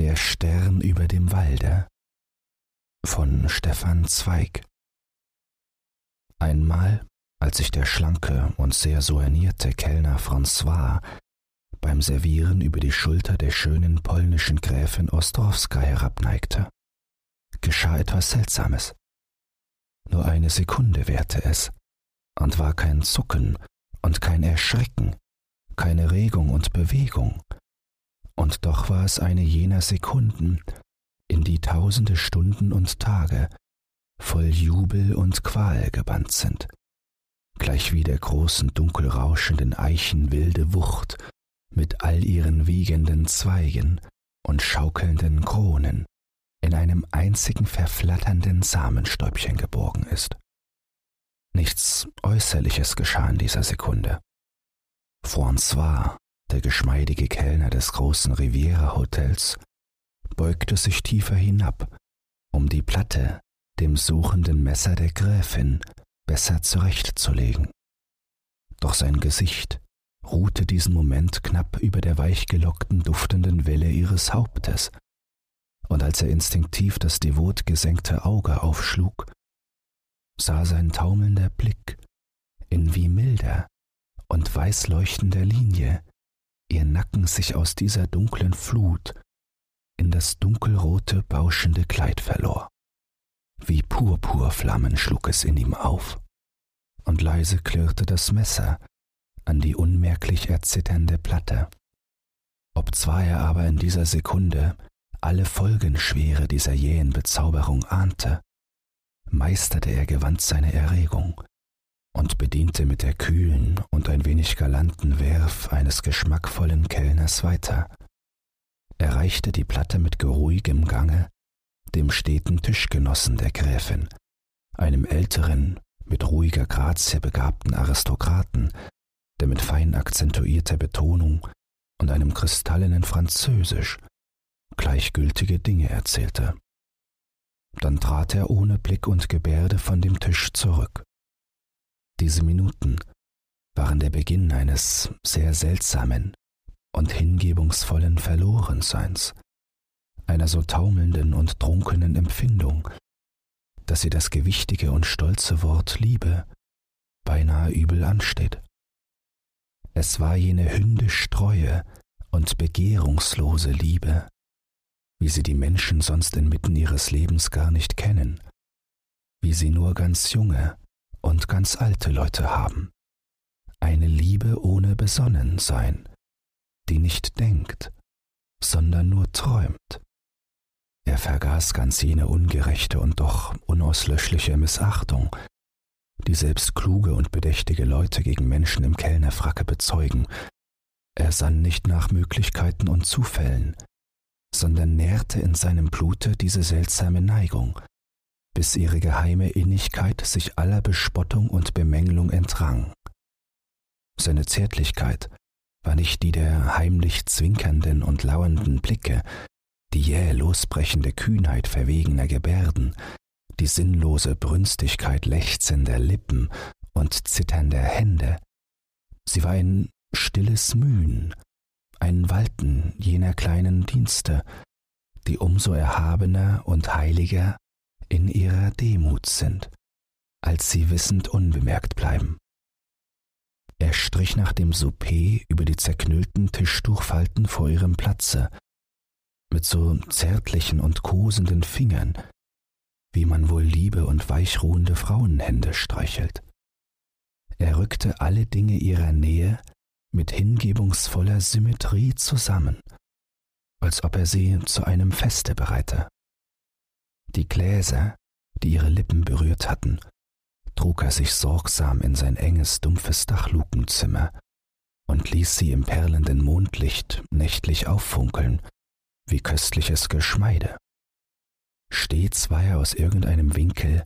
Der Stern über dem Walde von Stefan Zweig Einmal, als sich der schlanke und sehr soignierte Kellner François beim Servieren über die Schulter der schönen polnischen Gräfin Ostrowska herabneigte, geschah etwas Seltsames. Nur eine Sekunde währte es und war kein Zucken und kein Erschrecken, keine Regung und Bewegung, und doch war es eine jener Sekunden, in die tausende Stunden und Tage voll Jubel und Qual gebannt sind, gleichwie der großen dunkel rauschenden Eichen wilde Wucht mit all ihren wiegenden Zweigen und schaukelnden Kronen in einem einzigen verflatternden Samenstäubchen geborgen ist. Nichts Äußerliches geschah in dieser Sekunde. François, der geschmeidige Kellner des großen Riviera-Hotels, beugte sich tiefer hinab, um die Platte dem suchenden Messer der Gräfin besser zurechtzulegen. Doch sein Gesicht ruhte diesen Moment knapp über der weichgelockten, duftenden Welle ihres Hauptes, und als er instinktiv das devot gesenkte Auge aufschlug, sah sein taumelnder Blick in wie milder und weißleuchtender Linie ihr Nacken sich aus dieser dunklen Flut in das dunkelrote, bauschende Kleid verlor. Wie Purpurflammen schlug es in ihm auf, und leise klirrte das Messer an die unmerklich erzitternde Platte. Obzwar er aber in dieser Sekunde alle Folgenschwere dieser jähen Bezauberung ahnte, meisterte er gewandt seine Erregung und bediente mit der kühlen und ein wenig galanten Werf eines geschmackvollen Kellners weiter, erreichte die Platte mit geruhigem Gange dem steten Tischgenossen der Gräfin, einem älteren, mit ruhiger Grazie begabten Aristokraten, der mit fein akzentuierter Betonung und einem kristallenen Französisch gleichgültige Dinge erzählte. Dann trat er ohne Blick und Gebärde von dem Tisch zurück. Diese Minuten waren der Beginn eines sehr seltsamen und hingebungsvollen Verlorenseins, einer so taumelnden und trunkenen Empfindung, dass sie das gewichtige und stolze Wort Liebe beinahe übel ansteht. Es war jene hündisch treue und begehrungslose Liebe, wie sie die Menschen sonst inmitten ihres Lebens gar nicht kennen, wie sie nur ganz junge und ganz alte Leute haben. Eine Liebe ohne Besonnensein, die nicht denkt, sondern nur träumt. Er vergaß ganz jene ungerechte und doch unauslöschliche Missachtung, die selbst kluge und bedächtige Leute gegen Menschen im Kellnerfracke bezeugen. Er sann nicht nach Möglichkeiten und Zufällen, sondern nährte in seinem Blute diese seltsame Neigung, bis ihre geheime Innigkeit sich aller Bespottung und Bemängelung entrang. Seine Zärtlichkeit war nicht die der heimlich zwinkernden und lauernden Blicke, die jäh losbrechende Kühnheit verwegener Gebärden, die sinnlose Brünstigkeit lechzender Lippen und zitternder Hände. Sie war ein stilles Mühen, ein Walten jener kleinen Dienste, die umso erhabener und heiliger in ihrer Demut sind, als sie wissend unbemerkt bleiben. Er strich nach dem Souper über die zerknüllten Tischtuchfalten vor ihrem Platze, mit so zärtlichen und kosenden Fingern, wie man wohl liebe und weichruhende Frauenhände streichelt. Er rückte alle Dinge ihrer Nähe mit hingebungsvoller Symmetrie zusammen, als ob er sie zu einem Feste bereite. Die Gläser, die ihre Lippen berührt hatten, trug er sich sorgsam in sein enges, dumpfes Dachlukenzimmer und ließ sie im perlenden Mondlicht nächtlich auffunkeln, wie köstliches Geschmeide. Stets war er aus irgendeinem Winkel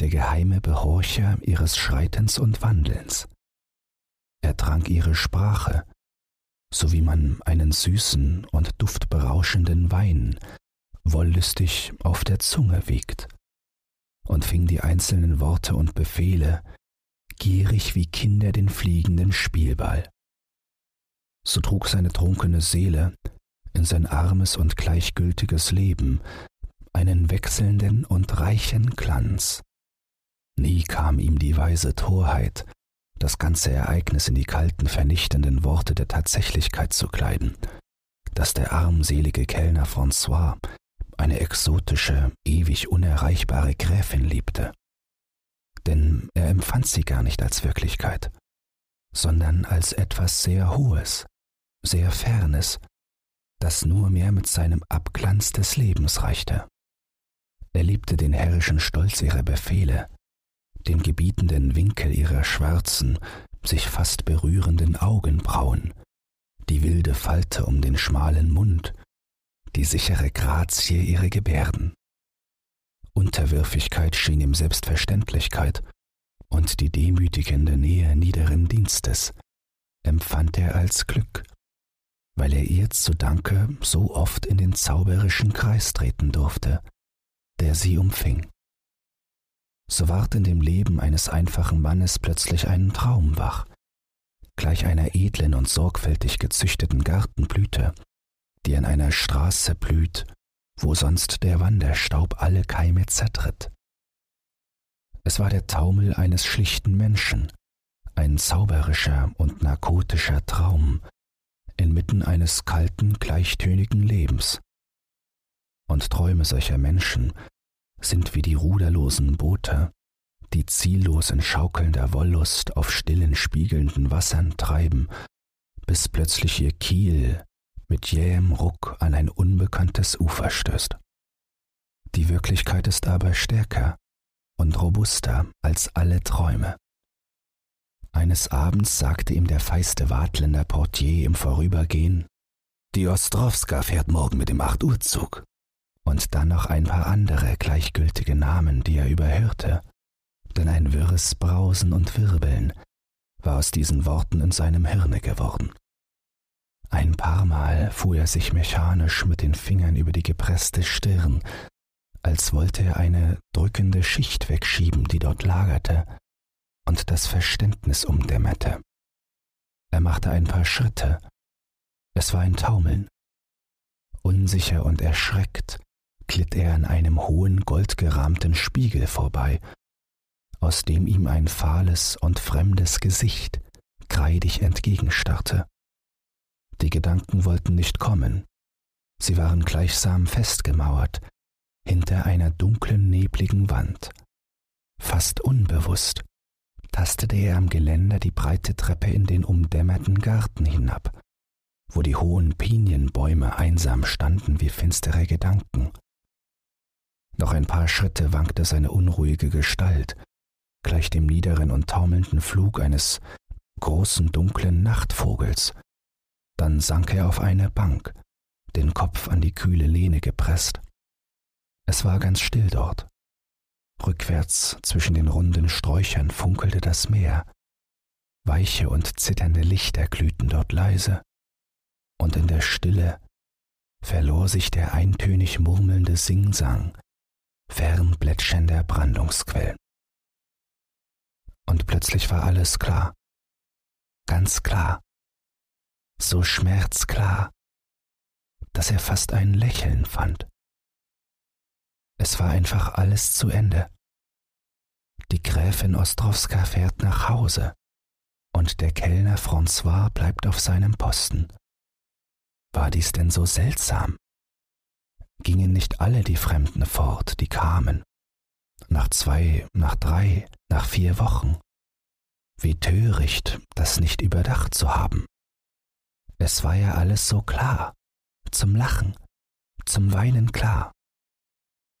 der geheime Behorcher ihres Schreitens und Wandelns. Er trank ihre Sprache, so wie man einen süßen und duftberauschenden Wein wollüstig auf der Zunge wiegt, und fing die einzelnen Worte und Befehle gierig wie Kinder den fliegenden Spielball. So trug seine trunkene Seele in sein armes und gleichgültiges Leben einen wechselnden und reichen Glanz. Nie kam ihm die weise Torheit, das ganze Ereignis in die kalten, vernichtenden Worte der Tatsächlichkeit zu kleiden, dass der armselige Kellner François eine exotische, ewig unerreichbare Gräfin liebte. Denn er empfand sie gar nicht als Wirklichkeit, sondern als etwas sehr Hohes, sehr Fernes, das nur mehr mit seinem Abglanz des Lebens reichte. Er liebte den herrischen Stolz ihrer Befehle, den gebietenden Winkel ihrer schwarzen, sich fast berührenden Augenbrauen, die wilde Falte um den schmalen Mund, die sichere Grazie ihrer Gebärden. Unterwürfigkeit schien ihm Selbstverständlichkeit, und die demütigende Nähe niederen Dienstes empfand er als Glück, weil er ihr zu Danke so oft in den zauberischen Kreis treten durfte, der sie umfing. So ward in dem Leben eines einfachen Mannes plötzlich ein Traum wach, gleich einer edlen und sorgfältig gezüchteten Gartenblüte, die an einer Straße blüht, wo sonst der Wanderstaub alle Keime zertritt. Es war der Taumel eines schlichten Menschen, ein zauberischer und narkotischer Traum inmitten eines kalten, gleichtönigen Lebens. Und Träume solcher Menschen sind wie die ruderlosen Boote, die ziellos in schaukelnder Wollust auf stillen, spiegelnden Wassern treiben, bis plötzlich ihr Kiel mit jähem Ruck an ein unbekanntes Ufer stößt. Die Wirklichkeit ist aber stärker und robuster als alle Träume. Eines Abends sagte ihm der feiste Wartländer Portier im Vorübergehen, die Ostrowska fährt morgen mit dem Acht-Uhr-Zug. Und dann noch ein paar andere gleichgültige Namen, die er überhörte, denn ein wirres Brausen und Wirbeln war aus diesen Worten in seinem Hirne geworden. Ein paar Mal fuhr er sich mechanisch mit den Fingern über die gepresste Stirn, als wollte er eine drückende Schicht wegschieben, die dort lagerte und das Verständnis umdämmerte. Er machte ein paar Schritte. Es war ein Taumeln. Unsicher und erschreckt glitt er an einem hohen, goldgerahmten Spiegel vorbei, aus dem ihm ein fahles und fremdes Gesicht kreidig entgegenstarrte. Die Gedanken wollten nicht kommen, sie waren gleichsam festgemauert hinter einer dunklen, nebligen Wand. Fast unbewusst tastete er am Geländer die breite Treppe in den umdämmerten Garten hinab, wo die hohen Pinienbäume einsam standen wie finstere Gedanken. Noch ein paar Schritte wankte seine unruhige Gestalt, gleich dem niederen und taumelnden Flug eines großen dunklen Nachtvogels. Dann sank er auf eine Bank, den Kopf an die kühle Lehne gepresst. Es war ganz still dort. Rückwärts zwischen den runden Sträuchern funkelte das Meer. Weiche und zitternde Lichter glühten dort leise. Und in der Stille verlor sich der eintönig murmelnde Singsang fern plätschernder Brandungsquellen. Und plötzlich war alles klar, ganz klar, so schmerzklar, dass er fast ein Lächeln fand. Es war einfach alles zu Ende. Die Gräfin Ostrowska fährt nach Hause und der Kellner François bleibt auf seinem Posten. War dies denn so seltsam? Gingen nicht alle die Fremden fort, die kamen? Nach zwei, nach drei, nach vier Wochen. Wie töricht, das nicht überdacht zu haben. Es war ja alles so klar, zum Lachen, zum Weinen klar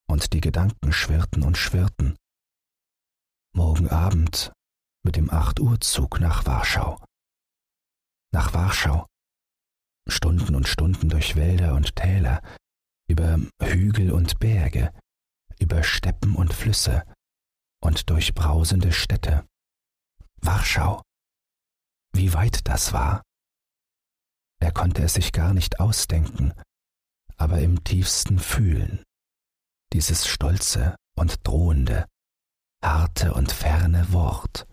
und die Gedanken schwirrten und schwirrten. Morgen Abend mit dem Acht-Uhr-Zug nach Warschau. Nach Warschau. Stunden und Stunden durch Wälder und Täler, über Hügel und Berge, über Steppen und Flüsse und durch brausende Städte. Warschau. Wie weit das war. Er konnte es sich gar nicht ausdenken, aber im tiefsten fühlen dieses stolze und drohende, harte und ferne Wort.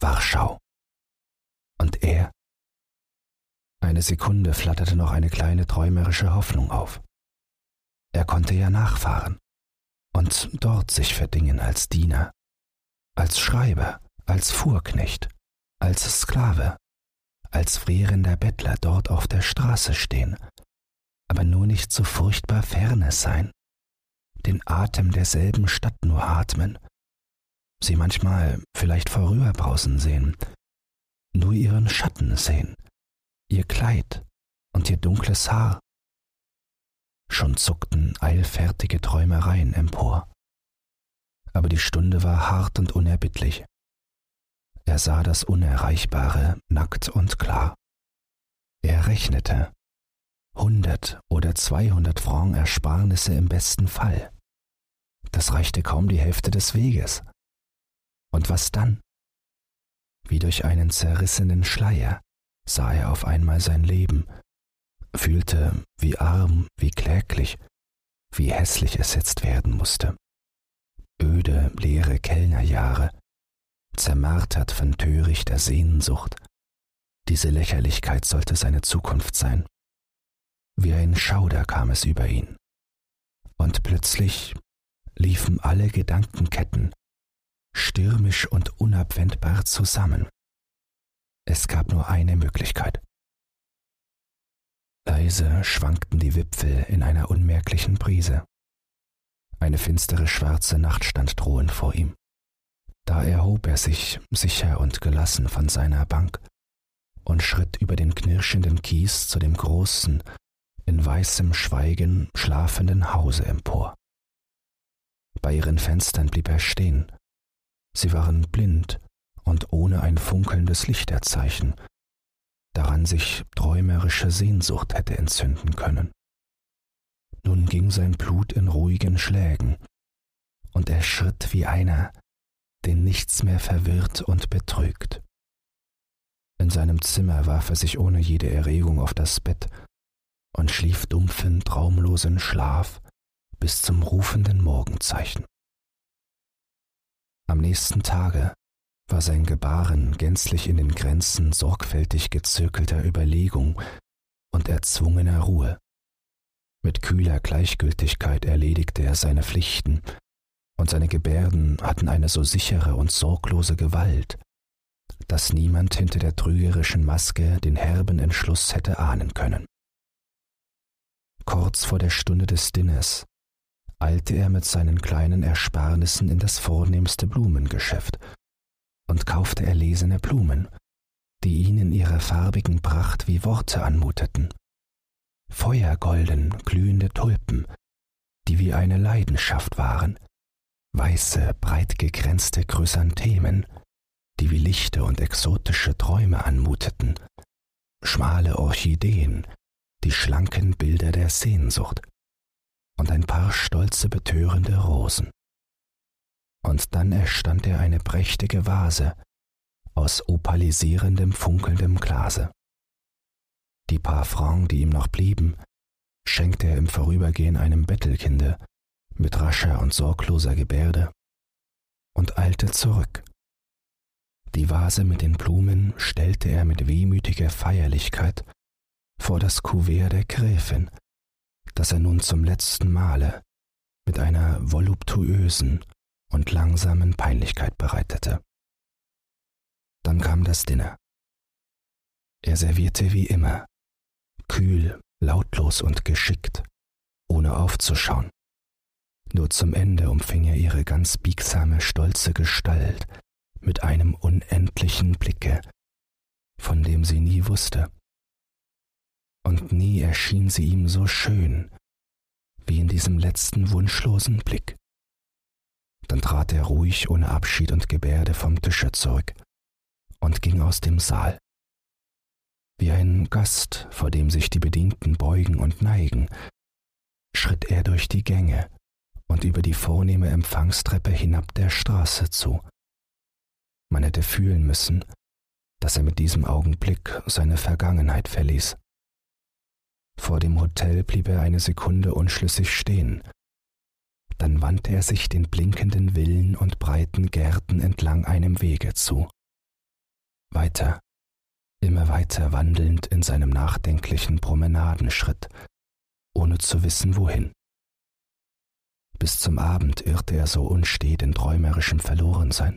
Warschau. Und er Eine Sekunde flatterte noch eine kleine träumerische Hoffnung auf. Er konnte ja nachfahren und dort sich verdingen als Diener, als Schreiber, als Fuhrknecht, als Sklave, als frierender Bettler dort auf der Straße stehen, aber nur nicht so furchtbar ferne sein, den Atem derselben Stadt nur atmen, sie manchmal vielleicht vorüberbrausen sehen, nur ihren Schatten sehen, ihr Kleid und ihr dunkles Haar. Schon zuckten eilfertige Träumereien empor. Aber die Stunde war hart und unerbittlich. Er sah das Unerreichbare nackt und klar. Er rechnete. Hundert oder zweihundert Franc Ersparnisse im besten Fall. Das reichte kaum die Hälfte des Weges. Und was dann? Wie durch einen zerrissenen Schleier sah er auf einmal sein Leben, fühlte, wie arm, wie kläglich, wie hässlich es jetzt werden musste. Öde, leere Kellnerjahre, zermartert von törichter Sehnsucht. Diese Lächerlichkeit sollte seine Zukunft sein. Wie ein Schauder kam es über ihn. Und plötzlich liefen alle Gedankenketten stürmisch und unabwendbar zusammen. Es gab nur eine Möglichkeit. Leise schwankten die Wipfel in einer unmerklichen Brise. Eine finstere schwarze Nacht stand drohend vor ihm. Da erhob er sich sicher und gelassen von seiner Bank und schritt über den knirschenden Kies zu dem großen, in weißem Schweigen schlafenden Hause empor. Bei ihren Fenstern blieb er stehen. Sie waren blind und ohne ein funkelndes Lichterzeichen, daran sich träumerische Sehnsucht hätte entzünden können. Nun ging sein Blut in ruhigen Schlägen, und er schritt wie einer, den nichts mehr verwirrt und betrügt. In seinem Zimmer warf er sich ohne jede Erregung auf das Bett und schlief dumpfen, traumlosen Schlaf bis zum rufenden Morgenzeichen. Am nächsten Tage war sein Gebaren gänzlich in den Grenzen sorgfältig gezirkelter Überlegung und erzwungener Ruhe. Mit kühler Gleichgültigkeit erledigte er seine Pflichten, und seine Gebärden hatten eine so sichere und sorglose Gewalt, dass niemand hinter der trügerischen Maske den herben Entschluss hätte ahnen können. Kurz vor der Stunde des Dinners eilte er mit seinen kleinen Ersparnissen in das vornehmste Blumengeschäft und kaufte erlesene Blumen, die ihn in ihrer farbigen Pracht wie Worte anmuteten. Feuergolden glühende Tulpen, die wie eine Leidenschaft waren, weiße, breit gekränzte Chrysanthemen, die wie lichte und exotische Träume anmuteten, schmale Orchideen, die schlanken Bilder der Sehnsucht und ein paar stolze betörende Rosen und dann erstand er eine prächtige Vase aus opalisierendem, funkelndem Glase. Die paar Francs, die ihm noch blieben, schenkte er im Vorübergehen einem Bettelkinde mit rascher und sorgloser Gebärde und eilte zurück. Die Vase mit den Blumen stellte er mit wehmütiger Feierlichkeit vor das Kuvert der Gräfin, das er nun zum letzten Male mit einer voluptuösen, und langsamen Peinlichkeit bereitete. Dann kam das Dinner. Er servierte wie immer, kühl, lautlos und geschickt, ohne aufzuschauen. Nur zum Ende umfing er ihre ganz biegsame, stolze Gestalt mit einem unendlichen Blicke, von dem sie nie wusste. Und nie erschien sie ihm so schön wie in diesem letzten wunschlosen Blick. Dann trat er ruhig ohne Abschied und Gebärde vom Tische zurück und ging aus dem Saal. Wie ein Gast, vor dem sich die Bedienten beugen und neigen, schritt er durch die Gänge und über die vornehme Empfangstreppe hinab der Straße zu. Man hätte fühlen müssen, dass er mit diesem Augenblick seine Vergangenheit verließ. Vor dem Hotel blieb er eine Sekunde unschlüssig stehen, dann wandte er sich den blinkenden Villen und breiten Gärten entlang einem Wege zu. Weiter, immer weiter wandelnd in seinem nachdenklichen Promenadenschritt, ohne zu wissen wohin. Bis zum Abend irrte er so unstet in träumerischem Verlorensein.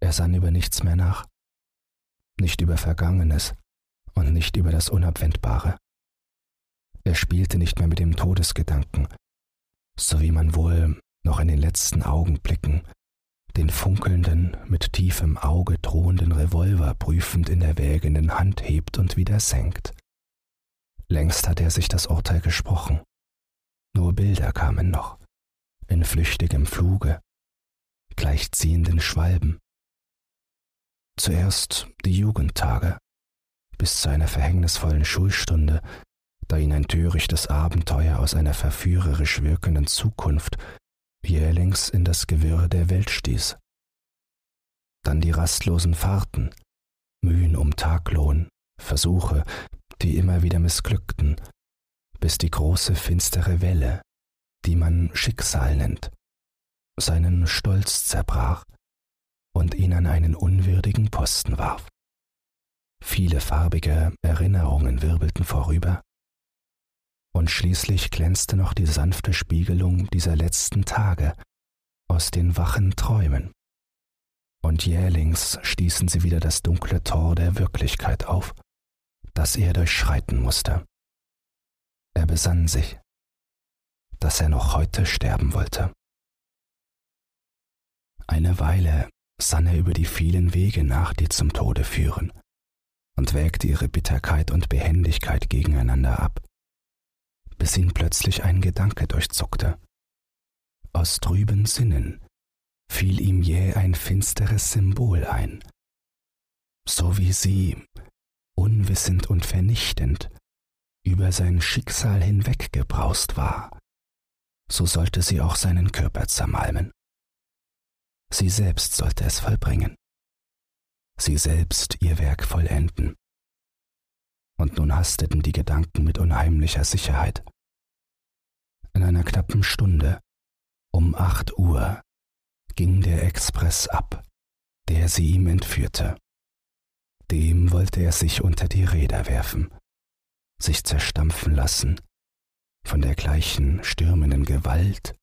Er sann über nichts mehr nach, nicht über Vergangenes und nicht über das Unabwendbare. Er spielte nicht mehr mit dem Todesgedanken, so wie man wohl noch in den letzten Augenblicken den funkelnden, mit tiefem Auge drohenden Revolver prüfend in der wägenden Hand hebt und wieder senkt. Längst hatte er sich das Urteil gesprochen. Nur Bilder kamen noch, in flüchtigem Fluge, gleichziehenden Schwalben. Zuerst die Jugendtage, bis zu einer verhängnisvollen Schulstunde, da ihn ein törichtes Abenteuer aus einer verführerisch wirkenden Zukunft jählings in das Gewirr der Welt stieß. Dann die rastlosen Fahrten, Mühen um Taglohn, Versuche, die immer wieder missglückten, bis die große finstere Welle, die man Schicksal nennt, seinen Stolz zerbrach und ihn an einen unwürdigen Posten warf. Viele farbige Erinnerungen wirbelten vorüber, und schließlich glänzte noch die sanfte Spiegelung dieser letzten Tage aus den wachen Träumen. Und jählings stießen sie wieder das dunkle Tor der Wirklichkeit auf, das er durchschreiten musste. Er besann sich, dass er noch heute sterben wollte. Eine Weile sann er über die vielen Wege nach, die zum Tode führen, und wägte ihre Bitterkeit und Behendigkeit gegeneinander ab bis ihn plötzlich ein Gedanke durchzuckte. Aus trüben Sinnen fiel ihm jäh ein finsteres Symbol ein, so wie sie, unwissend und vernichtend, über sein Schicksal hinweggebraust war, so sollte sie auch seinen Körper zermalmen. Sie selbst sollte es vollbringen, sie selbst ihr Werk vollenden und nun hasteten die Gedanken mit unheimlicher Sicherheit. In einer knappen Stunde, um acht Uhr, ging der Express ab, der sie ihm entführte. Dem wollte er sich unter die Räder werfen, sich zerstampfen lassen von der gleichen stürmenden Gewalt,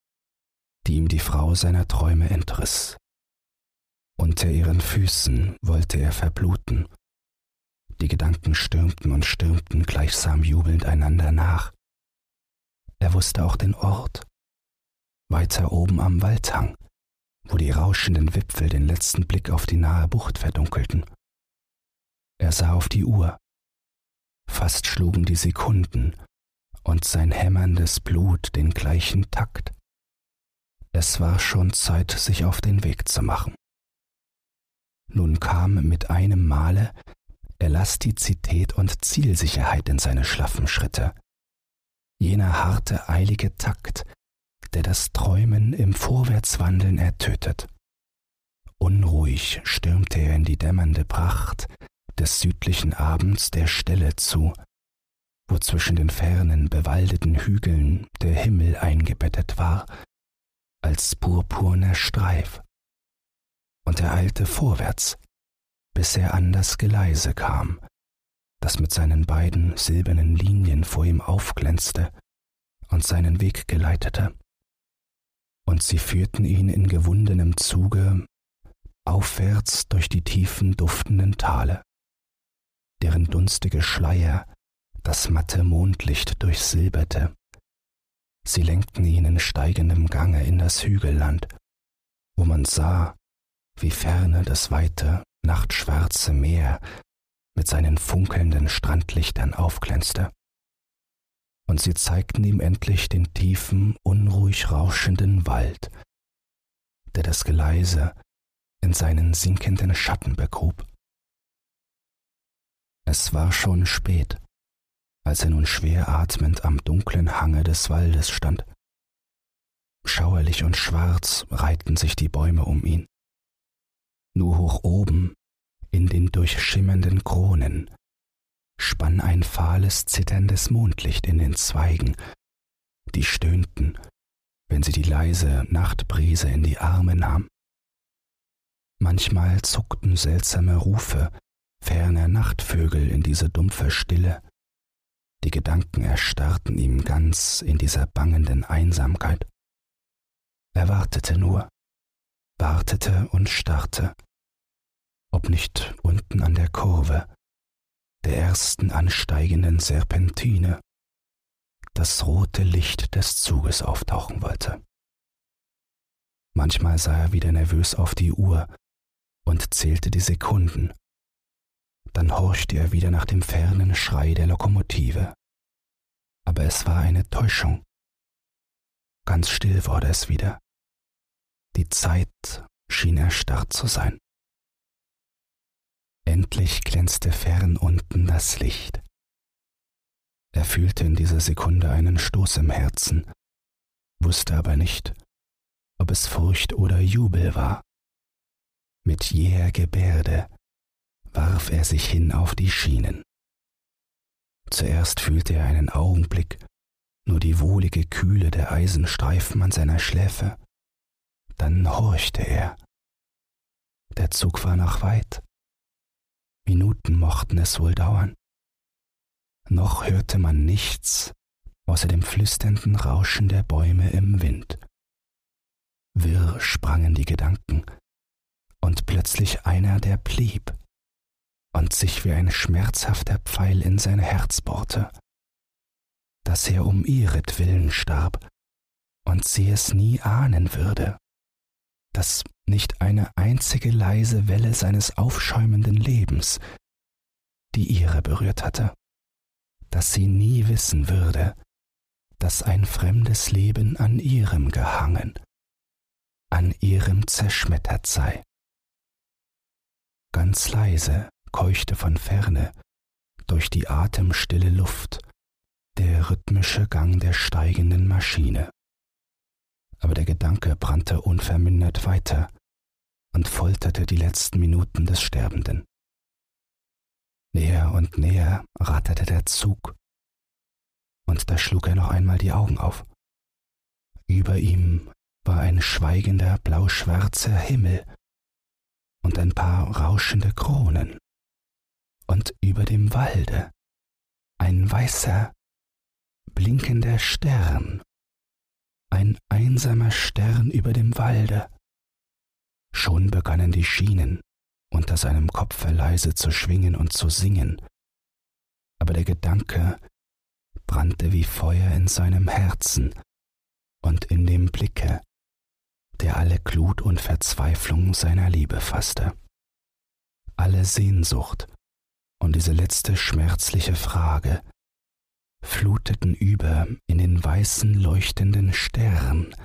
die ihm die Frau seiner Träume entriss. Unter ihren Füßen wollte er verbluten die Gedanken stürmten und stürmten gleichsam jubelnd einander nach. Er wusste auch den Ort. Weiter oben am Waldhang, wo die rauschenden Wipfel den letzten Blick auf die nahe Bucht verdunkelten. Er sah auf die Uhr. Fast schlugen die Sekunden und sein hämmerndes Blut den gleichen Takt. Es war schon Zeit, sich auf den Weg zu machen. Nun kam mit einem Male Elastizität und Zielsicherheit in seine schlaffen Schritte. Jener harte, eilige Takt, der das Träumen im Vorwärtswandeln ertötet. Unruhig stürmte er in die dämmernde Pracht des südlichen Abends der Stelle zu, wo zwischen den fernen, bewaldeten Hügeln der Himmel eingebettet war, als purpurner Streif. Und er eilte vorwärts, bis er an das Geleise kam, das mit seinen beiden silbernen Linien vor ihm aufglänzte und seinen Weg geleitete. Und sie führten ihn in gewundenem Zuge aufwärts durch die tiefen duftenden Tale, deren dunstige Schleier das matte Mondlicht durchsilberte. Sie lenkten ihn in steigendem Gange in das Hügelland, wo man sah, wie ferne das weite, nachtschwarze Meer mit seinen funkelnden Strandlichtern aufglänzte. Und sie zeigten ihm endlich den tiefen, unruhig rauschenden Wald, der das Geleise in seinen sinkenden Schatten begrub. Es war schon spät, als er nun schwer atmend am dunklen Hange des Waldes stand. Schauerlich und schwarz reihten sich die Bäume um ihn. Nur hoch oben, in den durchschimmernden Kronen, spann ein fahles, zitterndes Mondlicht in den Zweigen, die stöhnten, wenn sie die leise Nachtbrise in die Arme nahm. Manchmal zuckten seltsame Rufe ferner Nachtvögel in diese dumpfe Stille. Die Gedanken erstarrten ihm ganz in dieser bangenden Einsamkeit. Er wartete nur, wartete und starrte, ob nicht unten an der Kurve, der ersten ansteigenden Serpentine, das rote Licht des Zuges auftauchen wollte. Manchmal sah er wieder nervös auf die Uhr und zählte die Sekunden. Dann horchte er wieder nach dem fernen Schrei der Lokomotive. Aber es war eine Täuschung. Ganz still wurde es wieder. Die Zeit schien erstarrt zu sein. Endlich glänzte fern unten das Licht. Er fühlte in dieser Sekunde einen Stoß im Herzen, wusste aber nicht, ob es Furcht oder Jubel war. Mit jäher Gebärde warf er sich hin auf die Schienen. Zuerst fühlte er einen Augenblick nur die wohlige Kühle der Eisenstreifen an seiner Schläfe, dann horchte er. Der Zug war noch weit. Minuten mochten es wohl dauern. Noch hörte man nichts außer dem flüsternden Rauschen der Bäume im Wind. Wirr sprangen die Gedanken, und plötzlich einer, der blieb und sich wie ein schmerzhafter Pfeil in sein Herz bohrte, dass er um ihretwillen starb und sie es nie ahnen würde, dass nicht eine einzige leise Welle seines aufschäumenden Lebens die ihre berührt hatte, dass sie nie wissen würde, dass ein fremdes Leben an ihrem gehangen, an ihrem zerschmettert sei. Ganz leise keuchte von ferne durch die atemstille Luft der rhythmische Gang der steigenden Maschine. Aber der Gedanke brannte unvermindert weiter und folterte die letzten Minuten des Sterbenden. Näher und näher ratterte der Zug, und da schlug er noch einmal die Augen auf. Über ihm war ein schweigender blauschwarzer Himmel und ein paar rauschende Kronen, und über dem Walde ein weißer, blinkender Stern, ein einsamer Stern über dem Walde. Schon begannen die Schienen unter seinem Kopfe leise zu schwingen und zu singen, aber der Gedanke brannte wie Feuer in seinem Herzen und in dem Blicke, der alle Glut und Verzweiflung seiner Liebe fasste. Alle Sehnsucht und diese letzte schmerzliche Frage fluteten über in den weißen leuchtenden Stern,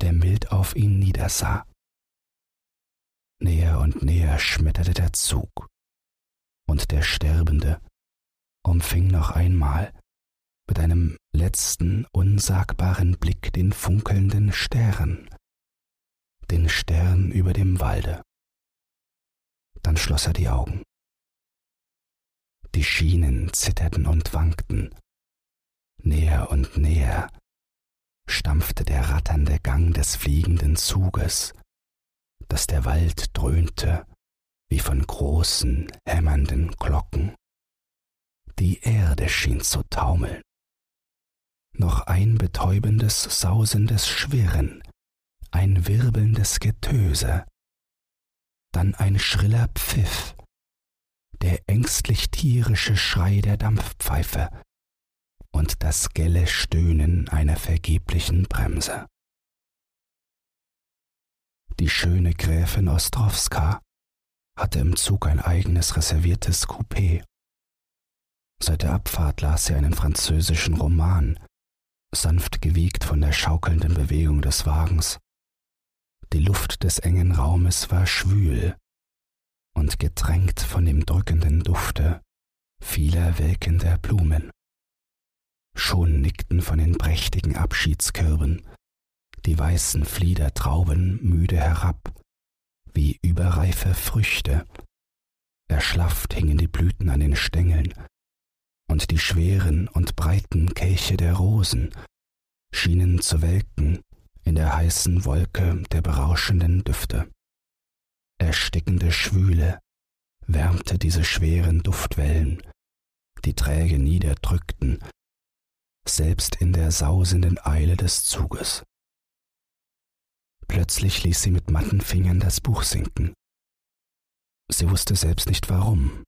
der mild auf ihn niedersah. Näher und näher schmetterte der Zug, und der Sterbende umfing noch einmal mit einem letzten unsagbaren Blick den funkelnden Stern, den Stern über dem Walde. Dann schloss er die Augen. Die Schienen zitterten und wankten. Näher und näher stampfte der ratternde Gang des fliegenden Zuges, dass der Wald dröhnte wie von großen, hämmernden Glocken. Die Erde schien zu taumeln. Noch ein betäubendes, sausendes Schwirren, ein wirbelndes Getöse, dann ein schriller Pfiff, der ängstlich tierische Schrei der Dampfpfeife und das gelle Stöhnen einer vergeblichen Bremse. Die schöne Gräfin Ostrowska hatte im Zug ein eigenes reserviertes Coupé. Seit der Abfahrt las sie einen französischen Roman, sanft gewiegt von der schaukelnden Bewegung des Wagens. Die Luft des engen Raumes war schwül und getränkt von dem drückenden Dufte vieler welkender Blumen. Schon nickten von den prächtigen Abschiedskörben die weißen Fliedertrauben müde herab, wie überreife Früchte. Erschlafft hingen die Blüten an den Stängeln, und die schweren und breiten Kelche der Rosen schienen zu welken in der heißen Wolke der berauschenden Düfte. Erstickende Schwüle wärmte diese schweren Duftwellen, die träge niederdrückten, selbst in der sausenden Eile des Zuges. Plötzlich ließ sie mit matten Fingern das Buch sinken. Sie wusste selbst nicht warum.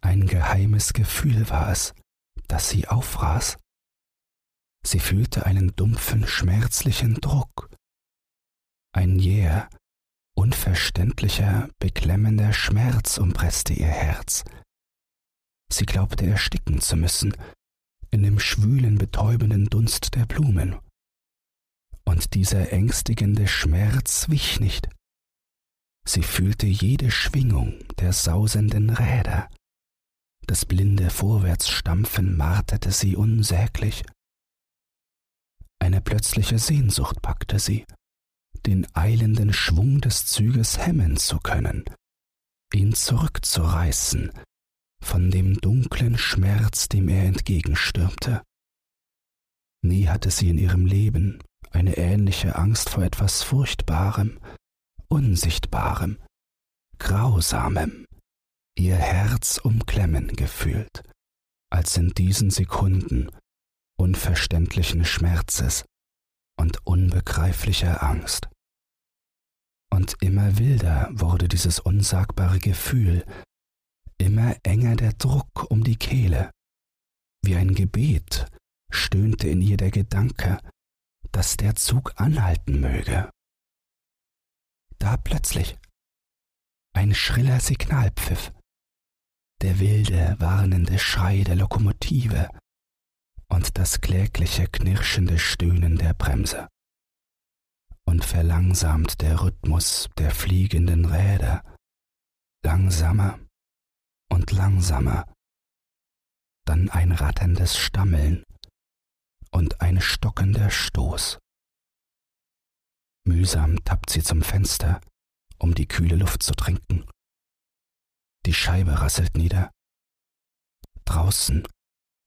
Ein geheimes Gefühl war es, das sie aufraß. Sie fühlte einen dumpfen, schmerzlichen Druck. Ein jäher, unverständlicher, beklemmender Schmerz umpresste ihr Herz. Sie glaubte ersticken zu müssen in dem schwülen, betäubenden Dunst der Blumen. Und dieser ängstigende Schmerz wich nicht. Sie fühlte jede Schwingung der sausenden Räder. Das blinde Vorwärtsstampfen marterte sie unsäglich. Eine plötzliche Sehnsucht packte sie, den eilenden Schwung des Zuges hemmen zu können, ihn zurückzureißen von dem dunklen Schmerz, dem er entgegenstürmte. Nie hatte sie in ihrem Leben eine ähnliche Angst vor etwas Furchtbarem, Unsichtbarem, Grausamem, ihr Herz umklemmen gefühlt, als in diesen Sekunden unverständlichen Schmerzes und unbegreiflicher Angst. Und immer wilder wurde dieses unsagbare Gefühl, immer enger der Druck um die Kehle. Wie ein Gebet stöhnte in ihr der Gedanke, dass der Zug anhalten möge. Da plötzlich ein schriller Signalpfiff, der wilde, warnende Schrei der Lokomotive und das klägliche, knirschende Stöhnen der Bremse. Und verlangsamt der Rhythmus der fliegenden Räder, langsamer und langsamer, dann ein ratterndes Stammeln und ein stockender Stoß. Mühsam tappt sie zum Fenster, um die kühle Luft zu trinken. Die Scheibe rasselt nieder. Draußen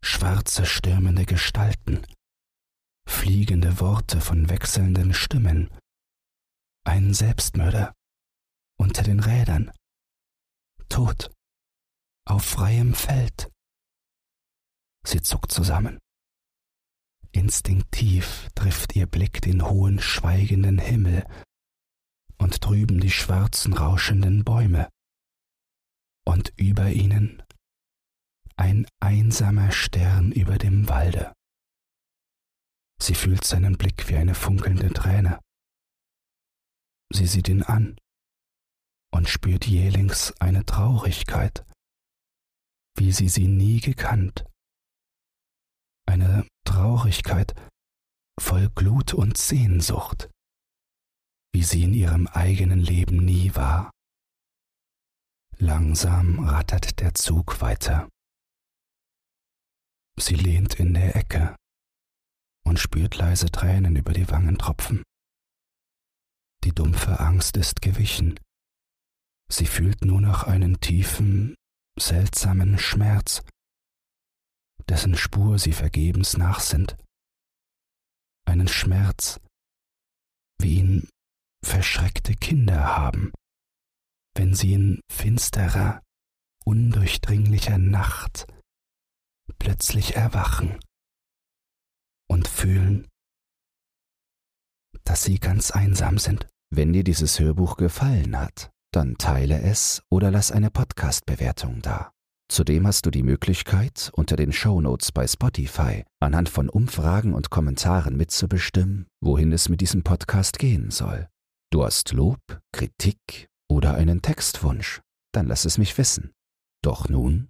schwarze stürmende Gestalten, fliegende Worte von wechselnden Stimmen, ein Selbstmörder unter den Rädern, tot auf freiem Feld. Sie zuckt zusammen. Instinktiv trifft ihr Blick den hohen, schweigenden Himmel und drüben die schwarzen, rauschenden Bäume. Und über ihnen ein einsamer Stern über dem Walde. Sie fühlt seinen Blick wie eine funkelnde Träne. Sie sieht ihn an und spürt jählings eine Traurigkeit, wie sie sie nie gekannt. Eine Traurigkeit voll Glut und Sehnsucht, wie sie in ihrem eigenen Leben nie war. Langsam rattert der Zug weiter. Sie lehnt in der Ecke und spürt leise Tränen über die Wangen tropfen. Die dumpfe Angst ist gewichen. Sie fühlt nur noch einen tiefen, seltsamen Schmerz, dessen Spur sie vergebens nachsinnt. Einen Schmerz, wie ihn verschreckte Kinder haben, wenn sie in finsterer, undurchdringlicher Nacht plötzlich erwachen und fühlen, dass sie ganz einsam sind. Wenn dir dieses Hörbuch gefallen hat, dann teile es oder lass eine Podcast-Bewertung da. Zudem hast du die Möglichkeit, unter den Show Notes bei Spotify anhand von Umfragen und Kommentaren mitzubestimmen, wohin es mit diesem Podcast gehen soll. Du hast Lob, Kritik oder einen Textwunsch? Dann lass es mich wissen. Doch nun